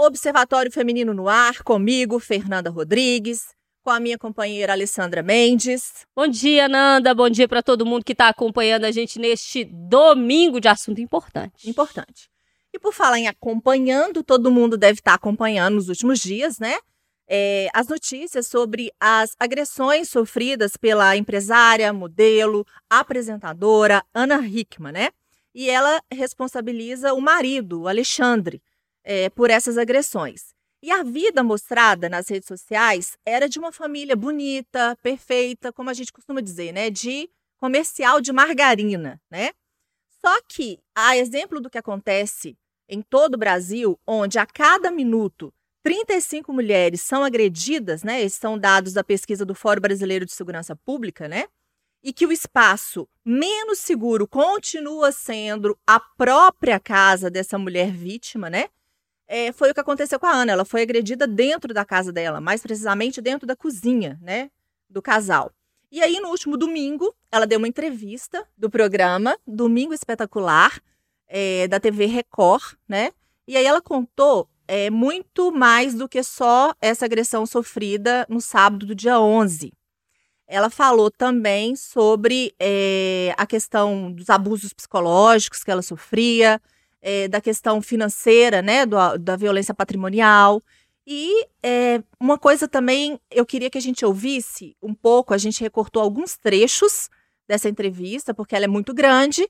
Observatório Feminino no Ar, comigo, Fernanda Rodrigues, com a minha companheira Alessandra Mendes. Bom dia, Nanda. Bom dia para todo mundo que está acompanhando a gente neste domingo de assunto importante. Importante. E por falar em acompanhando, todo mundo deve estar tá acompanhando nos últimos dias, né? É, as notícias sobre as agressões sofridas pela empresária, modelo, apresentadora Ana Hickman, né? E ela responsabiliza o marido, o Alexandre, é, por essas agressões. E a vida mostrada nas redes sociais era de uma família bonita, perfeita, como a gente costuma dizer, né? De comercial de margarina, né? Só que, a exemplo do que acontece em todo o Brasil, onde a cada minuto 35 mulheres são agredidas, né? Esses são dados da pesquisa do Fórum Brasileiro de Segurança Pública, né? E que o espaço menos seguro continua sendo a própria casa dessa mulher vítima, né? É, foi o que aconteceu com a Ana. Ela foi agredida dentro da casa dela, mais precisamente dentro da cozinha, né, do casal. E aí, no último domingo, ela deu uma entrevista do programa Domingo Espetacular, é, da TV Record, né? E aí ela contou é, muito mais do que só essa agressão sofrida no sábado do dia 11. Ela falou também sobre é, a questão dos abusos psicológicos que ela sofria, é, da questão financeira, né, do, da violência patrimonial. E é, uma coisa também, eu queria que a gente ouvisse um pouco, a gente recortou alguns trechos dessa entrevista, porque ela é muito grande,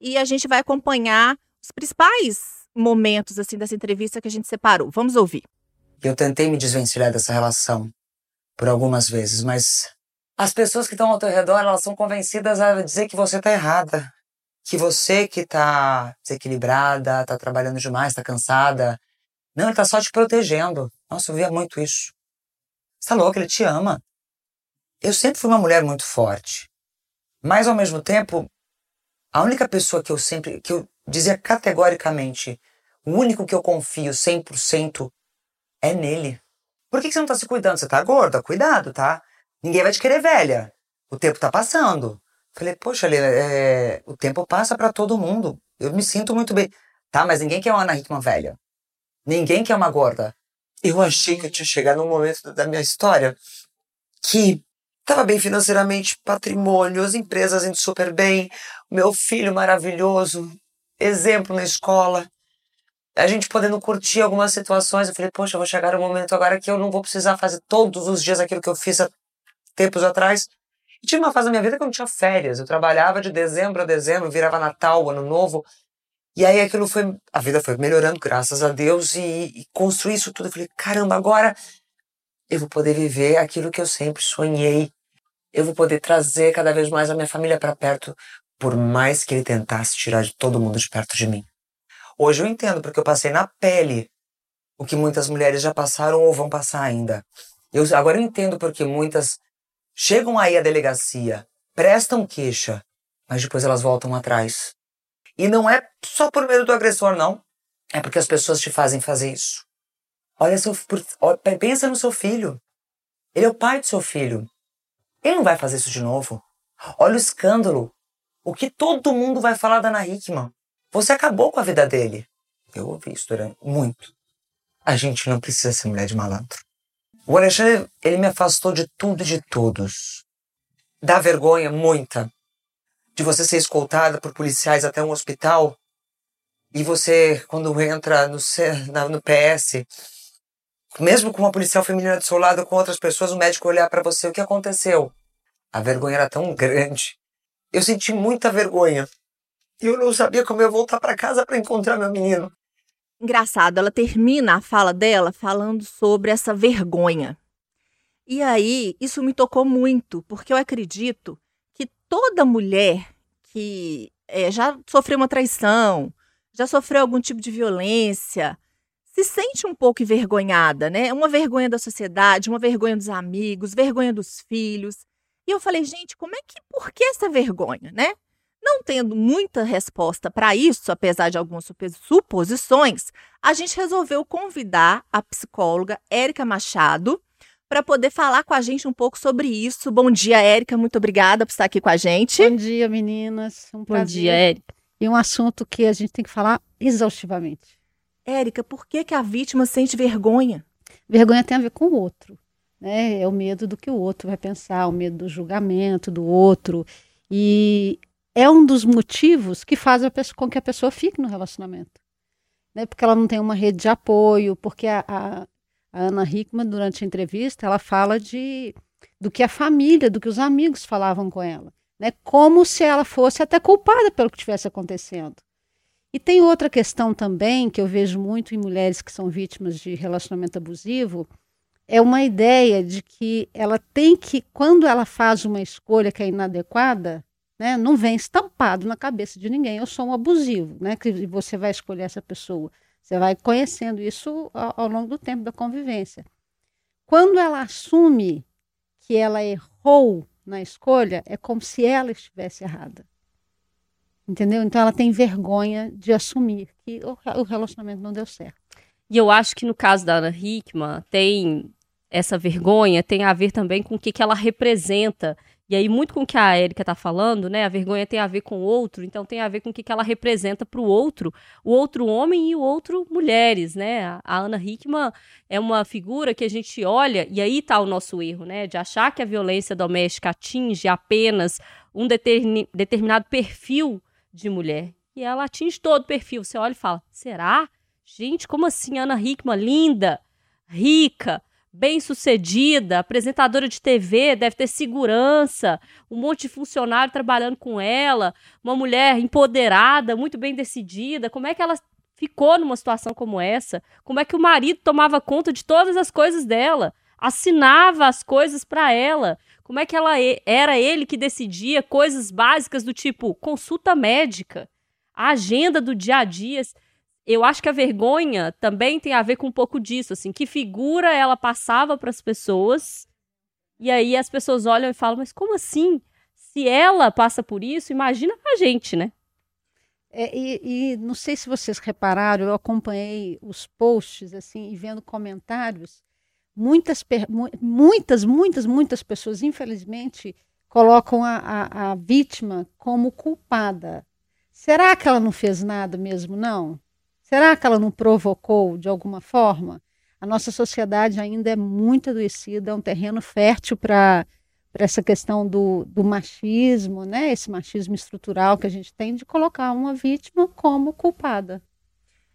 e a gente vai acompanhar os principais momentos assim dessa entrevista que a gente separou. Vamos ouvir. Eu tentei me desvencilhar dessa relação por algumas vezes, mas as pessoas que estão ao teu redor, elas são convencidas a dizer que você está errada que você que tá desequilibrada, tá trabalhando demais, tá cansada. Não, ele tá só te protegendo. Nossa, eu via muito isso. Você tá louco, ele te ama. Eu sempre fui uma mulher muito forte. Mas ao mesmo tempo, a única pessoa que eu sempre, que eu dizia categoricamente, o único que eu confio 100% é nele. Por que você não tá se cuidando? Você tá gorda? Cuidado, tá? Ninguém vai te querer velha. O tempo tá passando. Falei, poxa, Lila, é, o tempo passa para todo mundo. Eu me sinto muito bem. Tá, mas ninguém quer uma Ana Hickman velha. Ninguém quer uma gorda. Eu achei que eu tinha chegado num momento da minha história que estava bem financeiramente, patrimônio, as empresas indo super bem, meu filho maravilhoso, exemplo na escola. A gente podendo curtir algumas situações. Eu falei, poxa, eu vou chegar um momento agora que eu não vou precisar fazer todos os dias aquilo que eu fiz há tempos atrás. E tinha uma fase da minha vida que eu não tinha férias. Eu trabalhava de dezembro a dezembro, virava Natal, Ano Novo. E aí aquilo foi. A vida foi melhorando, graças a Deus, e, e construí isso tudo. Eu falei, caramba, agora eu vou poder viver aquilo que eu sempre sonhei. Eu vou poder trazer cada vez mais a minha família para perto, por mais que ele tentasse tirar de todo mundo de perto de mim. Hoje eu entendo, porque eu passei na pele o que muitas mulheres já passaram ou vão passar ainda. Eu, agora eu entendo porque muitas chegam aí à delegacia, prestam queixa, mas depois elas voltam atrás. E não é só por medo do agressor, não. É porque as pessoas te fazem fazer isso. Olha, seu, pensa no seu filho. Ele é o pai do seu filho. Ele não vai fazer isso de novo. Olha o escândalo. O que todo mundo vai falar da Ana Hickman. Você acabou com a vida dele. Eu ouvi isso durante muito. A gente não precisa ser mulher de malandro. O Alexandre, ele me afastou de tudo e de todos. Dá vergonha, muita, de você ser escoltada por policiais até um hospital e você, quando entra no, no PS, mesmo com uma policial feminina do seu lado, com outras pessoas, o médico olhar para você, o que aconteceu? A vergonha era tão grande. Eu senti muita vergonha. E eu não sabia como eu voltar para casa para encontrar meu menino. Engraçado, ela termina a fala dela falando sobre essa vergonha. E aí, isso me tocou muito, porque eu acredito que toda mulher que é, já sofreu uma traição, já sofreu algum tipo de violência, se sente um pouco envergonhada, né? Uma vergonha da sociedade, uma vergonha dos amigos, vergonha dos filhos. E eu falei, gente, como é que, por que essa vergonha, né? Não tendo muita resposta para isso, apesar de algumas suposições, a gente resolveu convidar a psicóloga Érica Machado para poder falar com a gente um pouco sobre isso. Bom dia, Érica, muito obrigada por estar aqui com a gente. Bom dia, meninas. Um Bom dia, Érica. E um assunto que a gente tem que falar exaustivamente. Érica, por que, que a vítima sente vergonha? Vergonha tem a ver com o outro. Né? É o medo do que o outro vai pensar, o medo do julgamento do outro. E é um dos motivos que faz pessoa, com que a pessoa fique no relacionamento. Né? Porque ela não tem uma rede de apoio, porque a, a, a Ana Hickman, durante a entrevista, ela fala de do que a família, do que os amigos falavam com ela. Né? Como se ela fosse até culpada pelo que estivesse acontecendo. E tem outra questão também que eu vejo muito em mulheres que são vítimas de relacionamento abusivo, é uma ideia de que ela tem que, quando ela faz uma escolha que é inadequada, né, não vem estampado na cabeça de ninguém, eu sou um abusivo, né, que você vai escolher essa pessoa. Você vai conhecendo isso ao, ao longo do tempo da convivência. Quando ela assume que ela errou na escolha, é como se ela estivesse errada. Entendeu? Então ela tem vergonha de assumir que o relacionamento não deu certo. E eu acho que no caso da Ana Hickman, tem essa vergonha, tem a ver também com o que, que ela representa. E aí, muito com o que a Erika está falando, né? A vergonha tem a ver com o outro, então tem a ver com o que, que ela representa para o outro, o outro homem e o outro mulheres, né? A Ana Hickman é uma figura que a gente olha, e aí está o nosso erro, né? De achar que a violência doméstica atinge apenas um determinado perfil de mulher. E ela atinge todo o perfil. Você olha e fala: será? Gente, como assim? Ana Hickman, linda, rica, bem-sucedida, apresentadora de TV, deve ter segurança, um monte de funcionário trabalhando com ela, uma mulher empoderada, muito bem decidida. Como é que ela ficou numa situação como essa? Como é que o marido tomava conta de todas as coisas dela? Assinava as coisas para ela? Como é que ela era ele que decidia coisas básicas do tipo consulta médica, a agenda do dia a dia? Eu acho que a vergonha também tem a ver com um pouco disso, assim, que figura ela passava para as pessoas. E aí as pessoas olham e falam: "Mas como assim? Se ela passa por isso, imagina a gente, né?" É, e, e, não sei se vocês repararam, eu acompanhei os posts assim e vendo comentários muitas, muitas, muitas, muitas pessoas, infelizmente, colocam a, a, a, vítima como culpada. Será que ela não fez nada mesmo, não? Será que ela não provocou de alguma forma? A nossa sociedade ainda é muito adoecida, é um terreno fértil para essa questão do, do machismo, né? esse machismo estrutural que a gente tem de colocar uma vítima como culpada.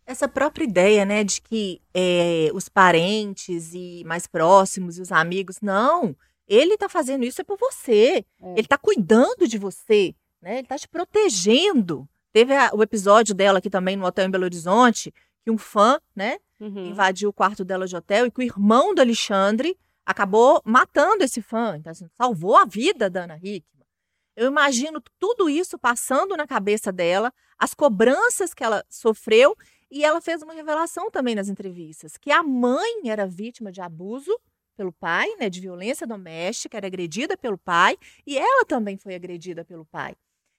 Essa própria ideia, né, de que é, os parentes e mais próximos e os amigos, não, ele está fazendo isso é por você, é. ele está cuidando de você, né, ele está te protegendo. Teve a, o episódio dela aqui também no hotel em Belo Horizonte, que um fã, né, uhum. invadiu o quarto dela de hotel e que o irmão do Alexandre acabou matando esse fã, então assim, salvou a vida da Ana Hickman. Eu imagino tudo isso passando na cabeça dela, as cobranças que ela sofreu e ela fez uma revelação também nas entrevistas, que a mãe era vítima de abuso pelo pai, né, de violência doméstica, era agredida pelo pai, e ela também foi agredida pelo pai.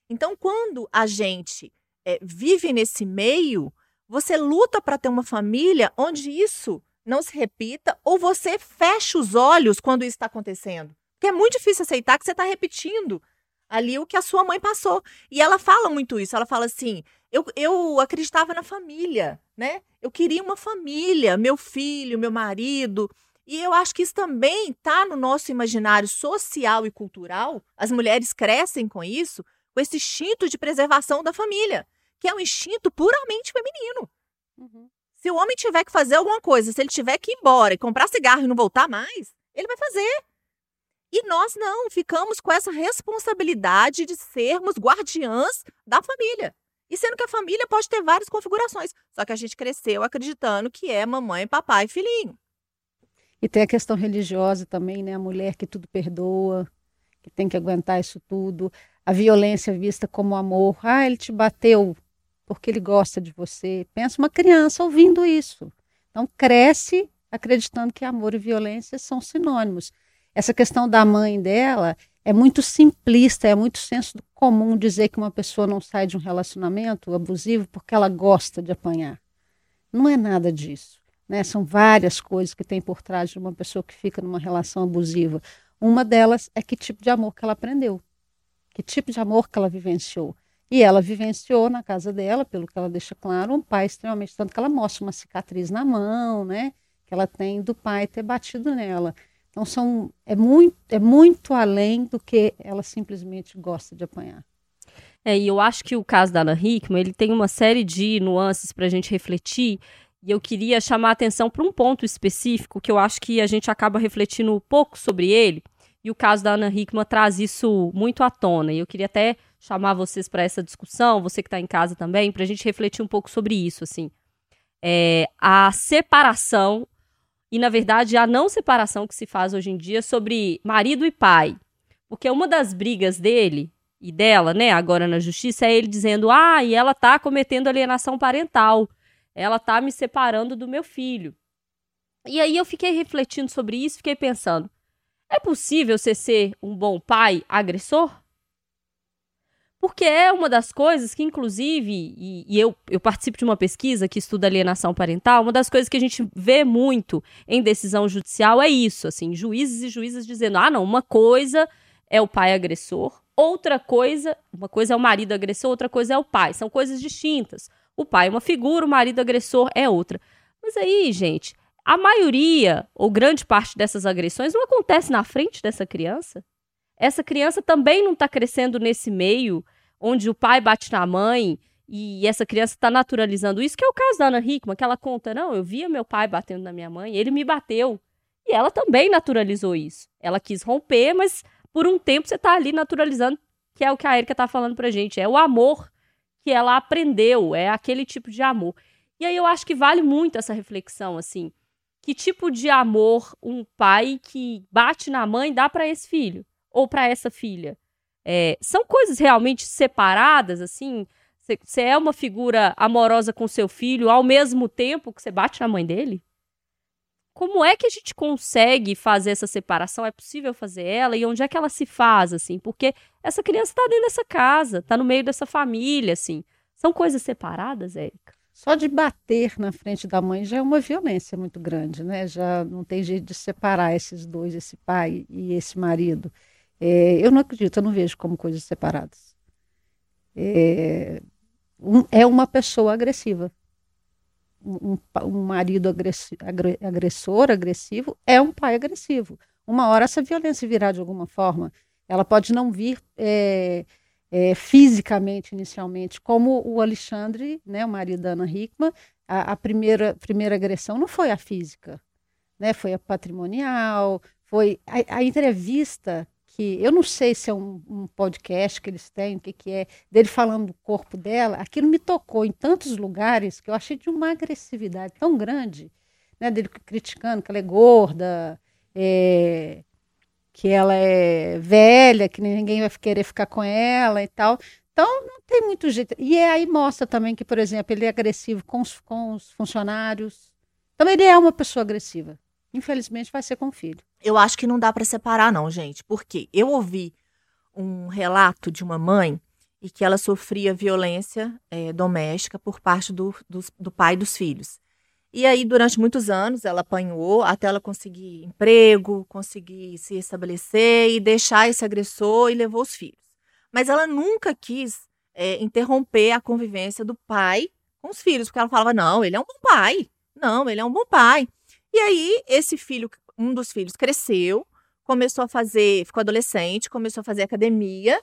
Então, quando a gente é, vive nesse meio, você luta para ter uma família onde isso não se repita, ou você fecha os olhos quando isso está acontecendo. Porque é muito difícil aceitar que você está repetindo ali o que a sua mãe passou. E ela fala muito isso. Ela fala assim: eu, eu acreditava na família, né? Eu queria uma família, meu filho, meu marido. E eu acho que isso também está no nosso imaginário social e cultural. As mulheres crescem com isso, com esse instinto de preservação da família, que é um instinto puramente feminino. Uhum. Se o homem tiver que fazer alguma coisa, se ele tiver que ir embora e comprar cigarro e não voltar mais, ele vai fazer. E nós não, ficamos com essa responsabilidade de sermos guardiãs da família. E sendo que a família pode ter várias configurações. Só que a gente cresceu acreditando que é mamãe, papai e filhinho. E tem a questão religiosa também, né? A mulher que tudo perdoa, que tem que aguentar isso tudo. A violência vista como amor. Ah, ele te bateu porque ele gosta de você. Pensa uma criança ouvindo isso. Então cresce acreditando que amor e violência são sinônimos. Essa questão da mãe dela é muito simplista, é muito senso comum dizer que uma pessoa não sai de um relacionamento abusivo porque ela gosta de apanhar. Não é nada disso. Né? São várias coisas que tem por trás de uma pessoa que fica numa relação abusiva. Uma delas é que tipo de amor que ela aprendeu, que tipo de amor que ela vivenciou. E ela vivenciou na casa dela, pelo que ela deixa claro, um pai extremamente. Tanto que ela mostra uma cicatriz na mão, né? Que ela tem do pai ter batido nela. Então são, é, muito, é muito além do que ela simplesmente gosta de apanhar. É, e eu acho que o caso da Ana Hickman, ele tem uma série de nuances para a gente refletir, e eu queria chamar a atenção para um ponto específico que eu acho que a gente acaba refletindo pouco sobre ele, e o caso da Ana Hickman traz isso muito à tona. E eu queria até chamar vocês para essa discussão, você que está em casa também, para a gente refletir um pouco sobre isso, assim. É, a separação e, na verdade, a não separação que se faz hoje em dia sobre marido e pai. Porque uma das brigas dele e dela, né, agora na justiça, é ele dizendo: ah, e ela tá cometendo alienação parental, ela tá me separando do meu filho. E aí eu fiquei refletindo sobre isso, fiquei pensando: é possível você ser um bom pai agressor? Porque é uma das coisas que, inclusive, e, e, eu, eu participo de uma pesquisa que estuda alienação parental, uma das coisas que a gente vê muito em decisão judicial é isso, assim, juízes e juízes dizendo, ah, não, uma coisa é o pai agressor, Outra coisa, uma coisa é o marido agressor, outra coisa é o pai. São coisas distintas. O pai é uma figura, o marido agressor é outra. Mas aí, gente, a maioria ou grande parte dessas agressões não acontece na frente dessa criança. Essa criança também não está crescendo nesse meio onde o pai bate na mãe e essa criança está naturalizando isso, que é o caso da Ana Hickman, que ela conta: não, eu via meu pai batendo na minha mãe, ele me bateu. E ela também naturalizou isso. Ela quis romper, mas por um tempo você tá ali naturalizando, que é o que a Erika tá falando pra gente. É o amor que ela aprendeu, é aquele tipo de amor. E aí eu acho que vale muito essa reflexão, assim. Que tipo de amor um pai que bate na mãe dá para esse filho? Ou para essa filha? É, são coisas realmente separadas, assim? Você é uma figura amorosa com seu filho ao mesmo tempo que você bate na mãe dele? como é que a gente consegue fazer essa separação? É possível fazer ela? E onde é que ela se faz, assim? Porque essa criança está dentro dessa casa, está no meio dessa família, assim. São coisas separadas, Érica? Só de bater na frente da mãe já é uma violência muito grande, né? Já não tem jeito de separar esses dois, esse pai e esse marido. É, eu não acredito, eu não vejo como coisas separadas. É, um, é uma pessoa agressiva um, um marido agressor, agressivo, é um pai agressivo. Uma hora essa violência virá de alguma forma. Ela pode não vir é, é, fisicamente, inicialmente, como o Alexandre, né, o marido da Ana Hickman, a, a, primeira, primeira agressão não foi a física, né, foi a patrimonial, foi a, a entrevista que eu não sei se é um, um, podcast que eles têm, o que, que é, dele falando do corpo dela, aquilo me tocou em tantos lugares que eu achei de uma agressividade tão grande, né, dele criticando que ela é gorda, é, que ela é velha, que ninguém vai querer ficar com ela e tal. Então, não tem muito jeito. E aí mostra também que, por exemplo, ele é agressivo com os, com os funcionários. Então, ele é uma pessoa agressiva. Infelizmente, vai ser com o filho. Eu acho que não dá para separar, não, gente. Porque eu ouvi um relato de uma mãe e que ela sofria violência é, doméstica por parte do, do, do pai dos filhos. E aí, durante muitos anos, ela apanhou até ela conseguir emprego, conseguir se estabelecer e deixar esse agressor e levou os filhos. Mas ela nunca quis é, interromper a convivência do pai com os filhos, porque ela falava: não, ele é um bom pai. Não, ele é um bom pai. E aí, esse filho, um dos filhos, cresceu, começou a fazer, ficou adolescente, começou a fazer academia.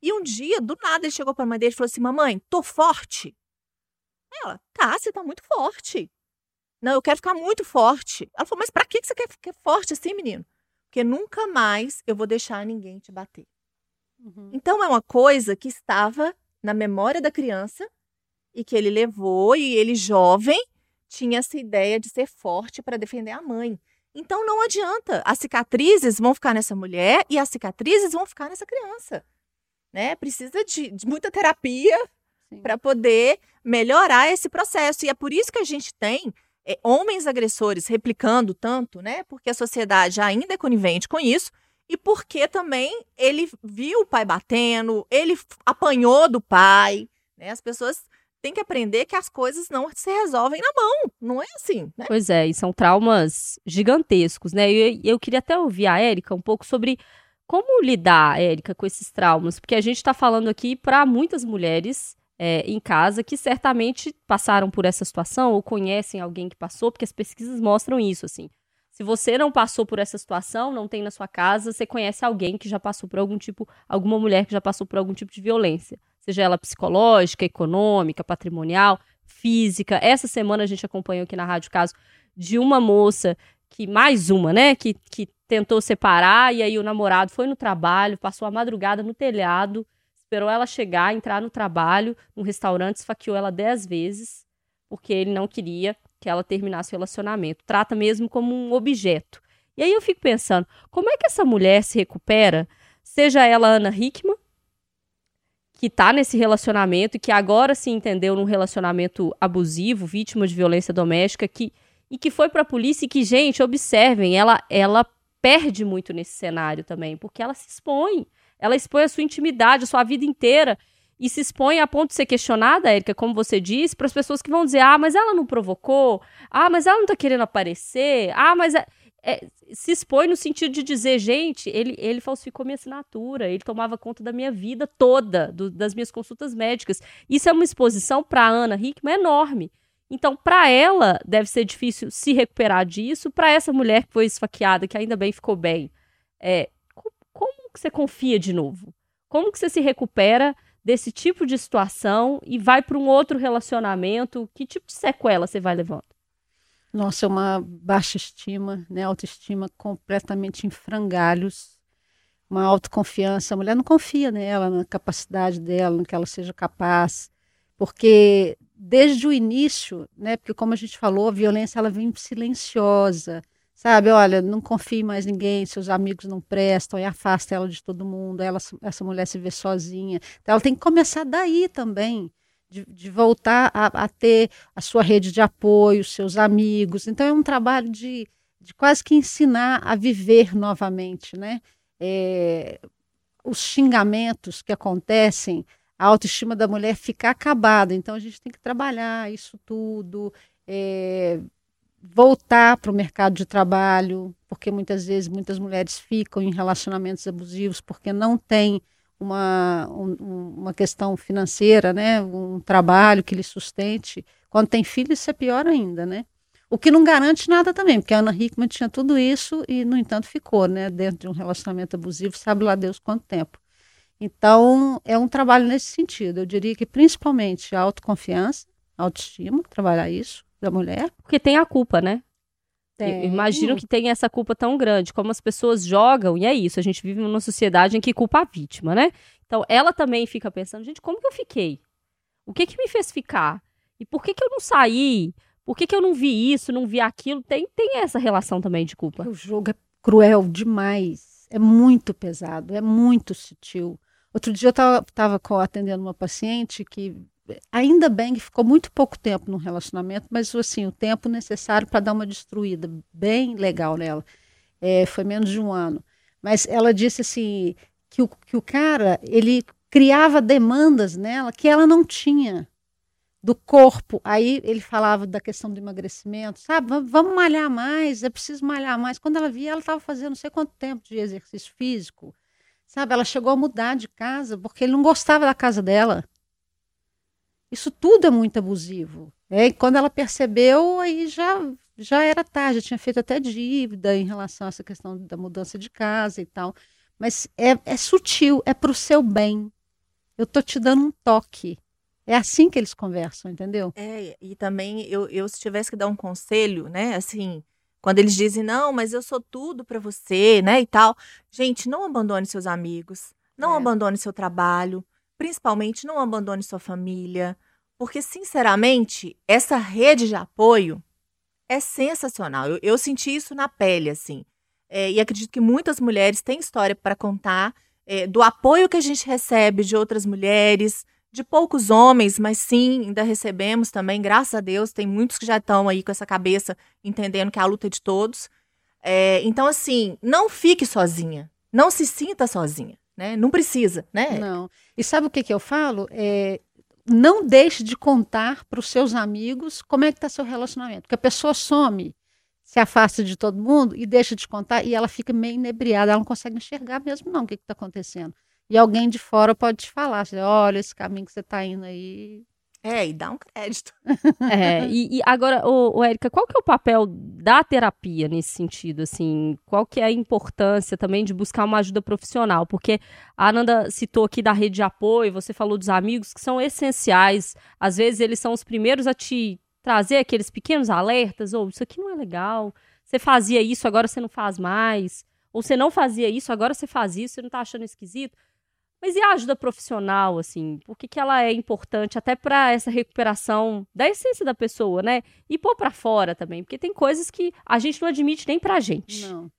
E um dia, do nada, ele chegou para a mãe dele e falou assim: Mamãe, tô forte. Ela, tá, você tá muito forte. Não, eu quero ficar muito forte. Ela falou, mas para que você quer ficar forte assim, menino? Porque nunca mais eu vou deixar ninguém te bater. Uhum. Então é uma coisa que estava na memória da criança e que ele levou e ele jovem tinha essa ideia de ser forte para defender a mãe. Então não adianta. As cicatrizes vão ficar nessa mulher e as cicatrizes vão ficar nessa criança. Né? Precisa de, de muita terapia para poder melhorar esse processo. E é por isso que a gente tem é, homens agressores replicando tanto, né? Porque a sociedade ainda é conivente com isso. E porque também ele viu o pai batendo, ele apanhou do pai. Né? As pessoas tem que aprender que as coisas não se resolvem na mão. Não é assim, né? Pois é, e são traumas gigantescos, né? E eu, eu queria até ouvir a Érica um pouco sobre Como lidar, Érica, com esses traumas? Porque a gente está falando aqui para muitas mulheres é, em casa que certamente passaram por essa situação ou conhecem alguém que passou, porque as pesquisas mostram isso, assim. Se você não passou por essa situação, não tem na sua casa, você conhece alguém que já passou por algum tipo, alguma mulher que já passou por algum tipo de violência, seja ela psicológica, econômica, patrimonial, física. Essa semana a gente acompanhou aqui na Rádio Caso de uma moça que mais uma, né, que, que tentou separar e aí o namorado foi no trabalho, passou a madrugada no telhado, esperou ela chegar, entrar no trabalho, no restaurante, esfaqueou ela dez vezes, porque ele não queria que ela terminasse o relacionamento. Trata mesmo como um objeto. E aí eu fico pensando, como é que essa mulher se recupera, seja ela Ana Hickman, que tá nesse relacionamento e que agora se entendeu num relacionamento abusivo, vítima de violência doméstica, que e que foi para a polícia e que, gente, observem, ela, ela perde muito nesse cenário também, porque ela se expõe. Ela expõe a sua intimidade, a sua vida inteira e se expõe a ponto de ser questionada, Érica, como você disse, para as pessoas que vão dizer: ah, mas ela não provocou, ah, mas ela não está querendo aparecer, ah, mas. É... É, se expõe no sentido de dizer, gente, ele, ele falsificou minha assinatura, ele tomava conta da minha vida toda, do, das minhas consultas médicas. Isso é uma exposição para Ana Hickman enorme. Então, para ela, deve ser difícil se recuperar disso. Para essa mulher que foi esfaqueada, que ainda bem ficou bem, é, que você confia de novo? Como que você se recupera desse tipo de situação e vai para um outro relacionamento? Que tipo de sequela você vai levando? Nossa, é uma baixa estima, né? Autoestima completamente em frangalhos, uma autoconfiança. A mulher não confia nela, na capacidade dela, no que ela seja capaz, porque desde o início, né? Porque como a gente falou, a violência ela vem silenciosa, sabe? Olha, não confie mais ninguém, seus amigos não prestam, e afasta ela de todo mundo. Ela, essa mulher se vê sozinha. Então, ela tem que começar daí também. De, de voltar a, a, ter a sua rede de apoio, seus amigos. Então, é um trabalho de, de quase que ensinar a viver novamente, né? É, os xingamentos que acontecem a autoestima da mulher fica acabada. Então a gente tem que trabalhar isso tudo, é, voltar para o mercado de trabalho, porque muitas vezes muitas mulheres ficam em relacionamentos abusivos porque não tem uma, um, uma questão financeira, né, um trabalho que lhe sustente. Quando tem filho, isso é pior ainda, né? O que não garante nada também, porque a Ana Hickman tinha tudo isso e, no entanto, ficou né, dentro de um relacionamento abusivo, sabe lá Deus quanto tempo. Então, é um trabalho nesse sentido. Eu diria que principalmente a autoconfiança, autoestima, trabalhar isso da mulher. Porque tem a culpa, né? Tem. imagino que tem essa culpa tão grande, como as pessoas jogam, e é isso, a gente vive numa sociedade em que culpa a vítima, né? Então, ela também fica pensando, gente, como que eu fiquei? O que que me fez ficar? E por que que eu não saí? Por que que eu não vi isso, não vi aquilo? Tem, tem essa relação também de culpa. O jogo é cruel demais, é muito pesado, é muito sutil. Outro dia eu estava atendendo uma paciente que ainda bem que ficou muito pouco tempo no relacionamento, mas assim, o tempo necessário para dar uma destruída bem legal nela. É, foi menos de um ano. Mas ela disse assim que o, que o cara ele criava demandas nela que ela não tinha do corpo. Aí ele falava da questão do emagrecimento, sabe? Vamos malhar mais, é preciso malhar mais. Quando ela via, ela estava fazendo não sei quanto tempo de exercício físico. Sabe, ela chegou a mudar de casa porque ele não gostava da casa dela. Isso tudo é muito abusivo. É, e quando ela percebeu, aí já, já era tarde, já tinha feito até dívida em relação a essa questão da mudança de casa e tal. Mas é, é sutil, é para o seu bem. Eu tô te dando um toque. É assim que eles conversam, entendeu? É, e também eu, eu se tivesse que dar um conselho, né, assim, quando eles dizem, não, mas eu sou tudo para você, né, e tal. Gente, não abandone seus amigos, não é. abandone seu trabalho, principalmente não abandone sua família, porque, sinceramente, essa rede de apoio é sensacional. Eu, eu senti isso na pele, assim. É, e acredito que muitas mulheres têm história para contar é, do apoio que a gente recebe de outras mulheres, de poucos homens, mas sim, ainda recebemos também, graças a Deus, tem muitos que já estão aí com essa cabeça entendendo que a luta é de todos. É, então, assim, não fique sozinha, não se sinta sozinha, né? Não precisa, né? Não. E sabe o que, que eu falo? É, não deixe de contar para os seus amigos como é que está seu relacionamento, porque a pessoa some. se afasta de todo mundo e deixa de contar e ela fica meio inebriada, ela não consegue enxergar mesmo não o que está acontecendo. E alguém de fora pode te falar, olha, esse caminho que você está indo aí é, e dá um crédito. É, e, e agora, ô, ô, Érica, qual que é o papel da terapia nesse sentido, assim? Qual que é a importância também de buscar uma ajuda profissional? Porque a Ananda citou aqui da rede de apoio, você falou dos amigos que são essenciais. Às vezes eles são os primeiros a te trazer aqueles pequenos alertas, ou oh, isso aqui não é legal, você fazia isso, agora você não faz mais. Ou você não fazia isso, agora você faz isso, você não tá achando esquisito. Mas e a ajuda profissional, assim? Por que, que ela é importante até para essa recuperação da essência da pessoa, né? E pôr para fora também, porque tem coisas que a gente não admite nem pra gente. Não.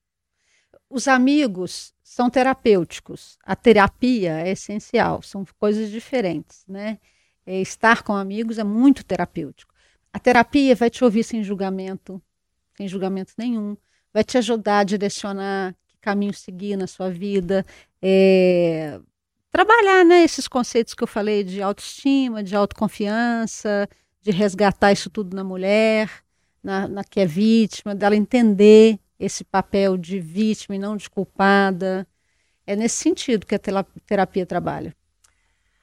Os amigos são terapêuticos. A terapia é essencial, são coisas diferentes, né? É, estar com amigos é muito terapêutico. A terapia vai te ouvir sem julgamento, sem julgamento nenhum, vai te ajudar a direcionar que caminho seguir na sua vida, é, trabalhar né, esses conceitos que eu falei de autoestima, de autoconfiança, de resgatar isso tudo na mulher, na, na que é vítima, dela entender esse papel de vítima e não de culpada. É nesse sentido que a terapia trabalha.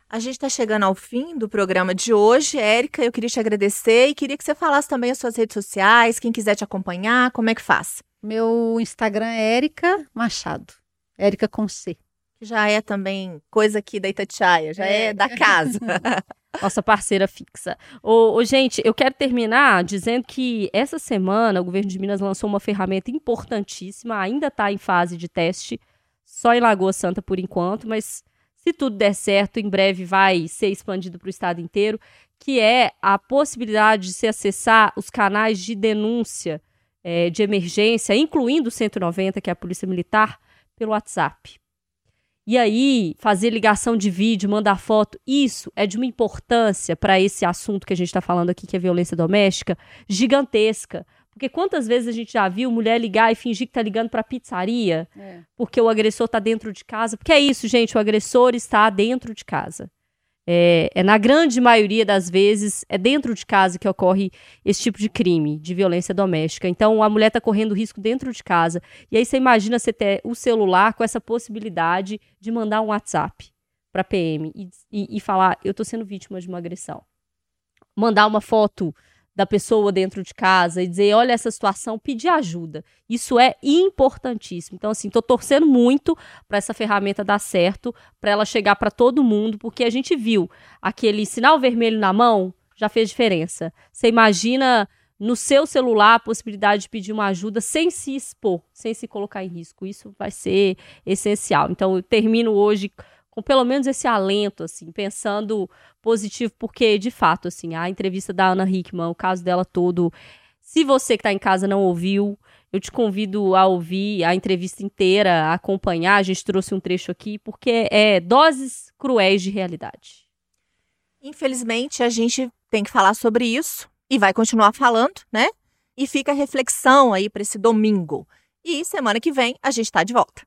A gente está chegando ao fim do programa de hoje. Érica, eu queria te agradecer e queria que você falasse também as suas redes sociais, quem quiser te acompanhar, como é que faz? Meu Instagram é Érica Machado. Érica com C que já é também coisa aqui da Itatiaia, já é, é da casa. Nossa parceira fixa. Ô, ô, gente, eu quero terminar dizendo que essa semana o governo de Minas lançou uma ferramenta importantíssima, ainda está em fase de teste, só em Lagoa Santa por enquanto, mas se tudo der certo, em breve vai ser expandido para o estado inteiro, que é a possibilidade de se acessar os canais de denúncia é, de emergência, incluindo o 190, que é a Polícia Militar, pelo WhatsApp. E aí, fazer ligação de vídeo, mandar foto, isso é de uma importância para esse assunto que a gente está falando aqui, que é violência doméstica, gigantesca. Porque quantas vezes a gente já viu mulher ligar e fingir que tá ligando para pizzaria, é. porque o agressor tá dentro de casa? Porque é isso, gente, o agressor está dentro de casa. É, é, na grande maioria das vezes é dentro de casa que ocorre esse tipo de crime, de violência doméstica. Então a mulher está correndo risco dentro de casa. E aí você imagina você ter o celular com essa possibilidade de mandar um WhatsApp para PM e, e, e falar: eu estou sendo vítima de uma agressão. Mandar uma foto da pessoa dentro de casa e dizer, olha essa situação, pedir ajuda. Isso é importantíssimo. Então, assim, estou torcendo muito para essa ferramenta dar certo, para ela chegar para todo mundo, porque a gente viu aquele sinal vermelho na mão já fez diferença. Você imagina no seu celular a possibilidade de pedir uma ajuda sem se expor, sem se colocar em risco. Isso vai ser essencial. Então, eu termino hoje pelo menos esse alento, assim, pensando positivo, porque, de fato, assim, a entrevista da Ana Hickman, o caso dela todo, se você que está em casa não ouviu, eu te convido a ouvir a entrevista inteira, a acompanhar, a gente trouxe um trecho aqui, porque é doses cruéis de realidade. Infelizmente, a gente tem que falar sobre isso, e vai continuar falando, né? E fica a reflexão aí para esse domingo. E semana que vem a gente está de volta.